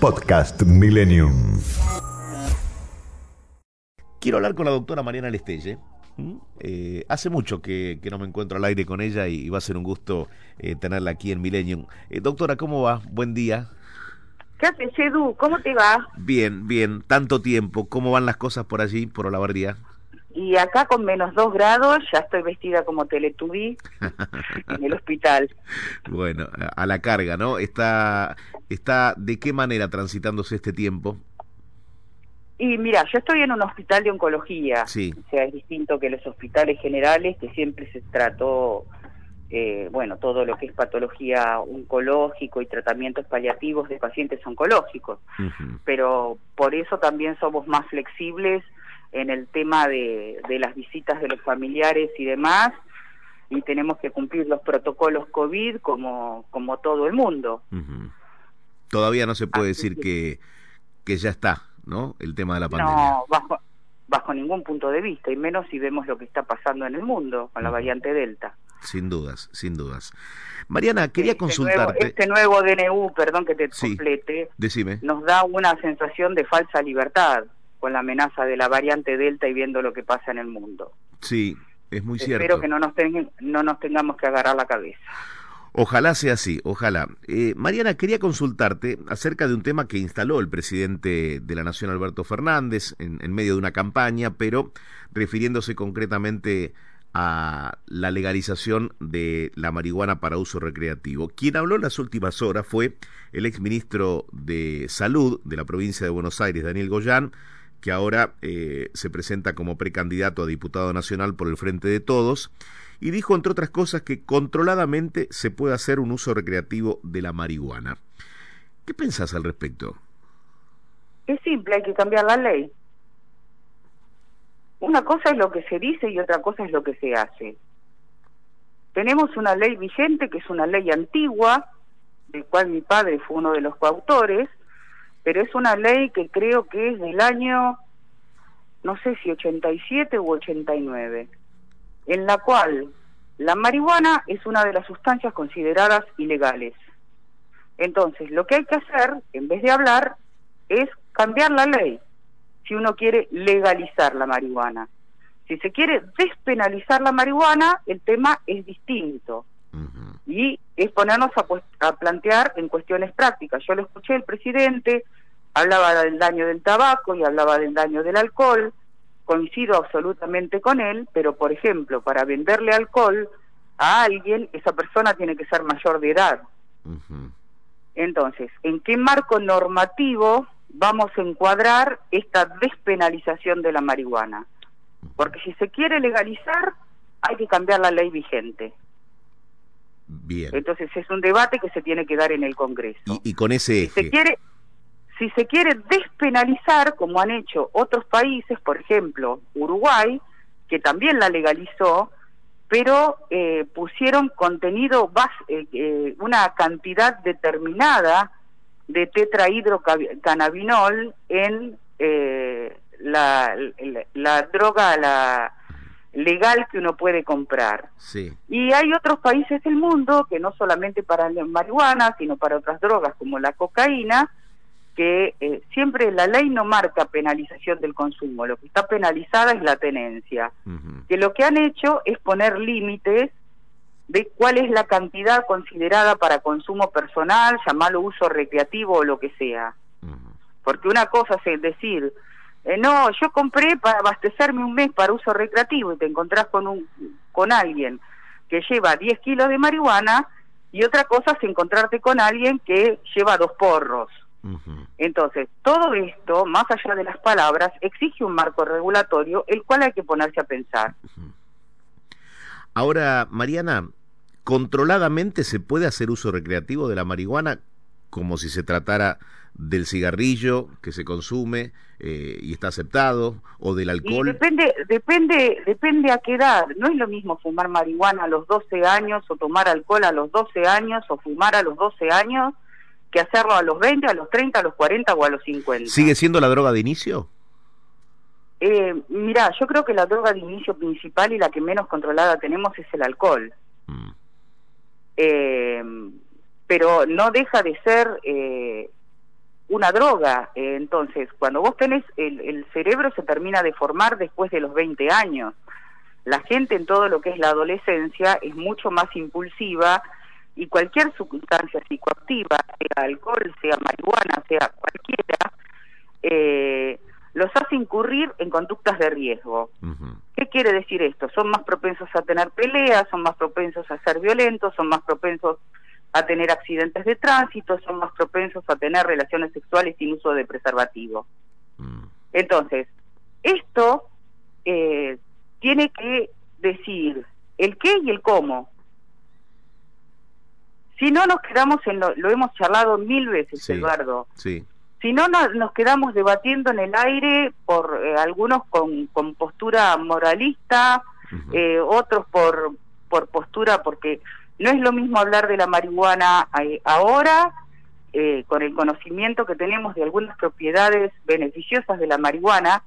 Podcast Millennium. Quiero hablar con la doctora Mariana Lestelle. Eh, hace mucho que, que, no me encuentro al aire con ella y, va a ser un gusto eh, tenerla aquí en Millennium. Eh, doctora, ¿cómo va? Buen día. ¿Qué haces, Edu? ¿Cómo te va? Bien, bien. Tanto tiempo. ¿Cómo van las cosas por allí, por Olavarría? Y acá con menos dos grados ya estoy vestida como teletubí en el hospital. Bueno, a la carga, ¿no? Está, está ¿De qué manera transitándose este tiempo? Y mira, yo estoy en un hospital de oncología, sí. o sea, es distinto que los hospitales generales, que siempre se trató, eh, bueno, todo lo que es patología oncológico y tratamientos paliativos de pacientes oncológicos. Uh -huh. Pero por eso también somos más flexibles en el tema de, de las visitas de los familiares y demás, y tenemos que cumplir los protocolos COVID como, como todo el mundo. Uh -huh. Todavía no se puede Así decir que, que ya está ¿no? El tema de la pandemia. No, bajo, bajo ningún punto de vista, y menos si vemos lo que está pasando en el mundo con la variante Delta. Sin dudas, sin dudas. Mariana, quería este consultarte. Nuevo, este nuevo DNU, perdón que te sí, complete, decime. nos da una sensación de falsa libertad con la amenaza de la variante Delta y viendo lo que pasa en el mundo. Sí, es muy Espero cierto. Espero que no nos, ten, no nos tengamos que agarrar la cabeza. Ojalá sea así, ojalá. Eh, Mariana, quería consultarte acerca de un tema que instaló el presidente de la Nación, Alberto Fernández, en, medio de una campaña, pero refiriéndose concretamente a la legalización de la marihuana para uso recreativo. Quien habló en las últimas horas fue el exministro de Salud de la provincia de Buenos Aires, Daniel Goyán, que ahora eh, se presenta como precandidato a diputado nacional por el Frente de Todos y dijo, entre otras cosas, que controladamente se puede hacer un uso recreativo de la marihuana. ¿Qué pensás al respecto? Es simple, hay que cambiar la ley. Una cosa es lo que se dice y otra cosa es lo que se hace. Tenemos una ley vigente que es una ley antigua, del cual mi padre fue uno de los coautores, pero es una ley que creo que es del año, no sé si 87 u 89 en la cual la marihuana es una de las sustancias consideradas ilegales. Entonces, lo que hay que hacer, en vez de hablar, es cambiar la ley, si uno quiere legalizar la marihuana. Si se quiere despenalizar la marihuana, el tema es distinto. Uh -huh. Y es ponernos a, a plantear en cuestiones prácticas. Yo lo escuché el presidente, hablaba del daño del tabaco y hablaba del daño del alcohol, coincido absolutamente con él, pero por ejemplo, para venderle alcohol a alguien, esa persona tiene que ser mayor de edad. Uh -huh. Entonces, ¿en qué marco normativo vamos a encuadrar esta despenalización de la marihuana? Porque si se quiere legalizar, hay que cambiar la ley vigente. Bien. Entonces es un debate que se tiene que dar en el Congreso. Y, y con ese eje. Si se quiere si se quiere despenalizar, como han hecho otros países, por ejemplo, Uruguay, que también la legalizó, pero eh, pusieron contenido, base, eh, eh, una cantidad determinada de tetrahidrocannabinol en eh, la, la, la, droga la legal que uno puede comprar. Sí. Y hay otros países del mundo que no solamente para la marihuana, sino para otras drogas como la cocaína, que eh, siempre la ley no marca penalización del consumo, lo que está penalizada es la tenencia, uh -huh. que lo que han hecho es poner límites de cuál es la cantidad considerada para consumo personal, llamarlo uso recreativo o lo que sea. Uh -huh. Porque una cosa es decir, eh, no, yo compré para abastecerme un mes para uso recreativo y te encontrás con, un, con alguien que lleva 10 kilos de marihuana y otra cosa es encontrarte con alguien que lleva dos porros. Uh -huh. Entonces, todo esto, más allá de las palabras, exige un marco regulatorio, el cual hay que ponerse a pensar. Uh -huh. Ahora, Mariana, ¿controladamente se puede hacer uso recreativo de la marihuana como si se tratara del cigarrillo que se consume eh, y está aceptado o del alcohol? Y depende, depende, depende a qué edad. No es lo mismo fumar marihuana a los 12 años o tomar alcohol a los 12 años o fumar a los 12 años que hacerlo a los 20, a los 30, a los 40 o a los 50. ¿Sigue siendo la droga de inicio? Eh, mira, yo creo que la droga de inicio principal y la que menos controlada tenemos es el alcohol. Mm. Eh, pero no deja de ser eh, una droga. Eh, entonces, cuando vos tenés, el, el cerebro se termina de formar después de los 20 años. La gente en todo lo que es la adolescencia es mucho más impulsiva y cualquier sustancia psicoactiva, sea alcohol, sea marihuana, sea cualquiera, eh, los hace incurrir en conductas de riesgo. ¿Qué quiere decir esto? Son más propensos a tener peleas, son más propensos a ser violentos, son más propensos a tener accidentes de tránsito, son más propensos a tener relaciones sexuales sin uso de preservativo. Mm. Entonces, esto eh, tiene que decir el qué y el cómo. Si no nos quedamos en lo, lo hemos charlado mil veces, Eduardo. Sí. Si no, nos quedamos debatiendo en el aire por eh, algunos con, con, postura moralista, eh, otros por, por postura, porque no es lo mismo hablar de la marihuana eh, ahora, con el conocimiento que tenemos de algunas propiedades beneficiosas de la marihuana,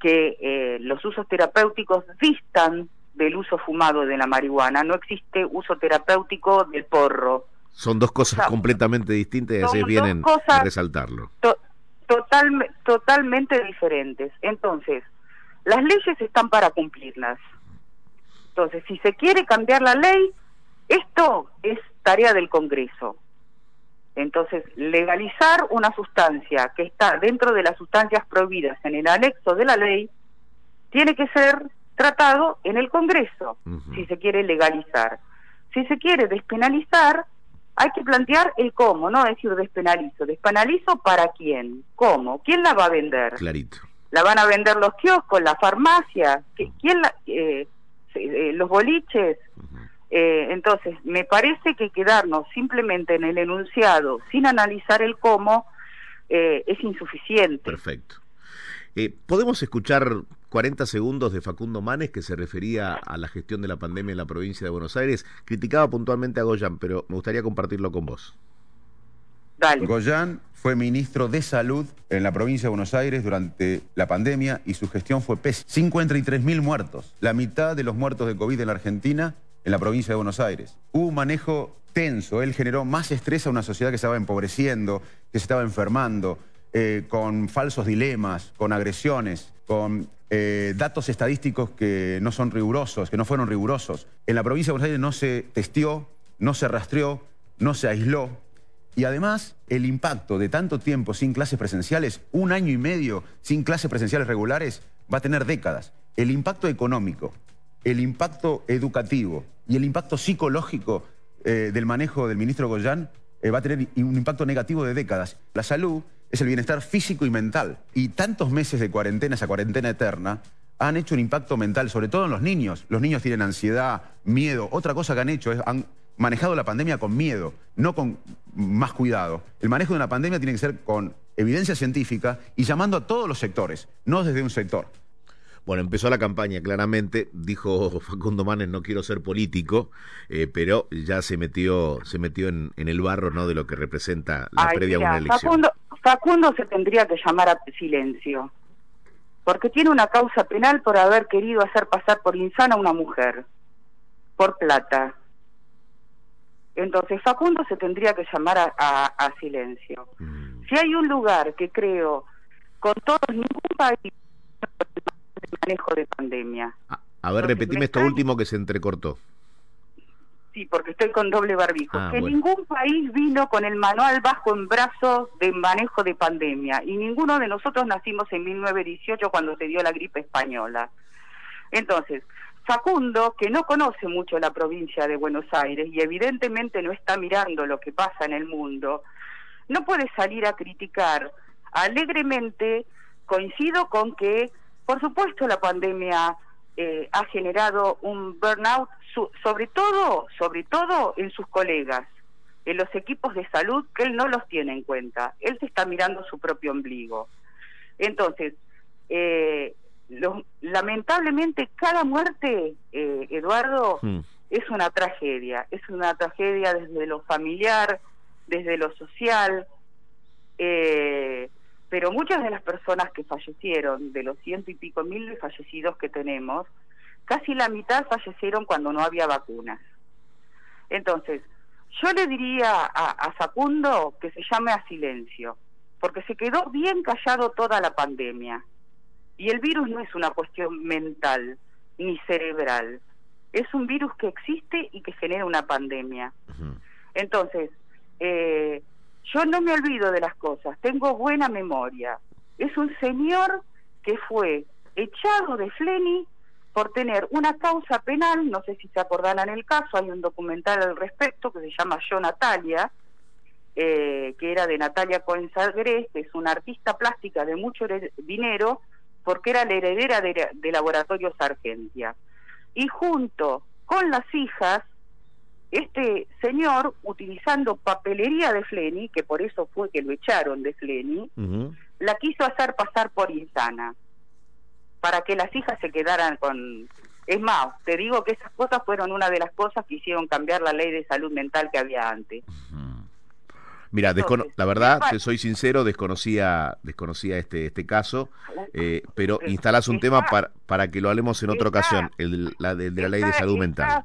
que los usos terapéuticos distan del uso fumado de la marihuana. No existe uso terapéutico del porro. Son dos cosas completamente distintas y así vienen a resaltarlo. totalmente diferentes. Entonces, las leyes están para cumplirlas. Entonces, si se quiere cambiar la ley, esto es tarea del Congreso. Entonces, legalizar una sustancia que está dentro de las sustancias prohibidas en el anexo de la ley tiene que ser tratado en el Congreso, si se quiere legalizar. Si se quiere despenalizar, hay que plantear el cómo, no decir despenalizo. ¿Despenalizo para quién? ¿Cómo? ¿Quién la va a vender? Clarito. ¿La van a vender los kioscos, la farmacia? ¿Quién la, eh, eh, los boliches? Eh, entonces, me parece que quedarnos simplemente en el enunciado sin analizar el cómo es insuficiente. Perfecto. ¿Podemos escuchar 40 segundos de Facundo Manes que se refería a la gestión de la pandemia en la provincia de Buenos Aires. Criticaba puntualmente a Goyan, pero me gustaría compartirlo con vos. Dale. Goyan fue ministro de Salud en la provincia de Buenos Aires durante la pandemia y su gestión fue pésima. 53.000 muertos, la mitad de los muertos de COVID en la Argentina en la provincia de Buenos Aires. Hubo un manejo tenso, él generó más estrés a una sociedad que estaba empobreciendo, que se estaba enfermando, eh, con falsos dilemas, con agresiones, con eh, datos estadísticos que no son rigurosos, que no fueron rigurosos. En la provincia de Buenos Aires no se testió, no se rastreó, no se aisló. Y además, el impacto de tanto tiempo sin clases presenciales, un año y medio sin clases presenciales regulares, va a tener décadas. El impacto económico, el impacto educativo y el impacto psicológico eh, del manejo del ministro Goyán va a tener un impacto negativo de décadas. La salud es el bienestar físico y mental. Y tantos meses de cuarentena, esa cuarentena eterna, han hecho un impacto mental, sobre todo en los niños. Los niños tienen ansiedad, miedo. Otra cosa que han hecho es, han manejado la pandemia con miedo, no con más cuidado. El manejo de una pandemia tiene que ser con evidencia científica y llamando a todos los sectores, no desde un sector. Bueno, empezó la campaña, claramente, dijo Facundo Manes, no quiero ser político, eh, pero ya se metió, se metió en, el barro ¿no? de lo que representa la previa a una elección. Facundo, Facundo se tendría que llamar a silencio, porque tiene una causa penal por haber querido hacer pasar por insana a una mujer, por plata. Entonces Facundo se tendría que llamar a, silencio. Mm. Si hay un lugar que creo, con todos, ningún país el manejo de pandemia. A, ver, repetime esto último que se entrecortó. Sí, porque estoy con doble barbijo. Ah, que ningún país vino con el manual bajo en brazos de manejo de pandemia y ninguno de nosotros nacimos en 1918 cuando se dio la gripe española. Entonces, Facundo, que no conoce mucho la provincia de Buenos Aires y evidentemente no está mirando lo que pasa en el mundo, no puede salir a criticar alegremente, coincido con que, por supuesto, la pandemia eh, ha generado un burnout, sobre todo, sobre todo en sus colegas, en los equipos de salud, que él no los tiene en cuenta. Él se está mirando su propio ombligo. Entonces, eh, lamentablemente cada muerte, eh, Eduardo, hmm. es una tragedia. Es una tragedia desde lo familiar, desde lo social. Eh, pero muchas de las personas que fallecieron, de los ciento y pico mil fallecidos que tenemos, casi la mitad fallecieron cuando no había vacunas. Entonces, yo le diría a, a Facundo que se llame a silencio, porque se quedó bien callado toda la pandemia. Y el virus no es una cuestión mental ni cerebral, es un virus que existe y que genera una pandemia. Entonces, eh, yo no me olvido de las cosas, tengo buena memoria. Es un señor que fue echado de Fleni por tener una causa penal, no sé si se acordarán el caso, hay un documental al respecto que se llama Yo Natalia, eh, que era de Natalia Coensagres, que es una artista plástica de mucho dinero, porque era la heredera de, de Laboratorios Argentia. Y junto con las hijas, este señor, utilizando papelería de Fleni, que por eso fue que lo echaron de Fleni, la quiso hacer pasar por insana, para que las hijas se quedaran con... Es más, te digo que esas cosas fueron una de las cosas que hicieron cambiar la ley de salud mental que había antes. Mira, la verdad, te soy sincero, desconocía, desconocía este, este caso, eh, pero instalás un tema para, para que lo hablemos en otra ocasión, el la de, la ley de salud mental.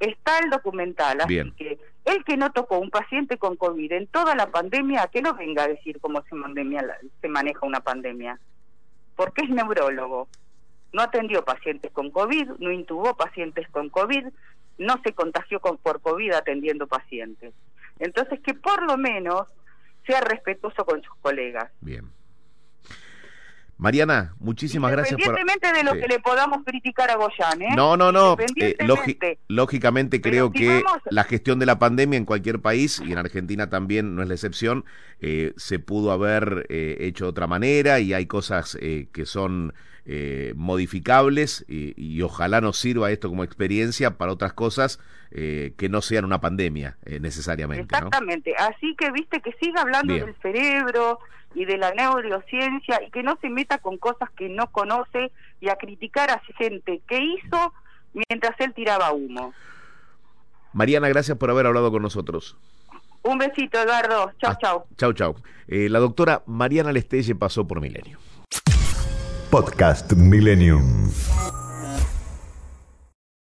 Está el documental, así Bien. que el que no tocó un paciente con COVID en toda la pandemia, que no venga a decir cómo se, se maneja una pandemia, porque es neurólogo. No atendió pacientes con COVID, no intubó pacientes con COVID, no se contagió con, por COVID atendiendo pacientes. Entonces, que por lo menos sea respetuoso con sus colegas. Bien. Mariana, muchísimas gracias por... Independientemente de lo que le podamos criticar a Goyan, ¿eh? No, no, no. Eh, lógicamente creo que la gestión de la pandemia en cualquier país, y en Argentina también no es la excepción, eh, se pudo haber eh, hecho de otra manera y hay cosas que son modificables y, ojalá nos sirva esto como experiencia para otras cosas que no sean una pandemia necesariamente. Exactamente. Así que, viste, que siga hablando del cerebro y de la neurociencia y que no se meta con cosas que no conoce y a criticar a gente que hizo mientras él tiraba humo. Mariana, gracias por haber hablado con nosotros. Un besito, Eduardo. Chau, ah, chau. Chau, chau. Eh, la doctora Mariana Lestelle pasó por Milenio. Podcast Millennium.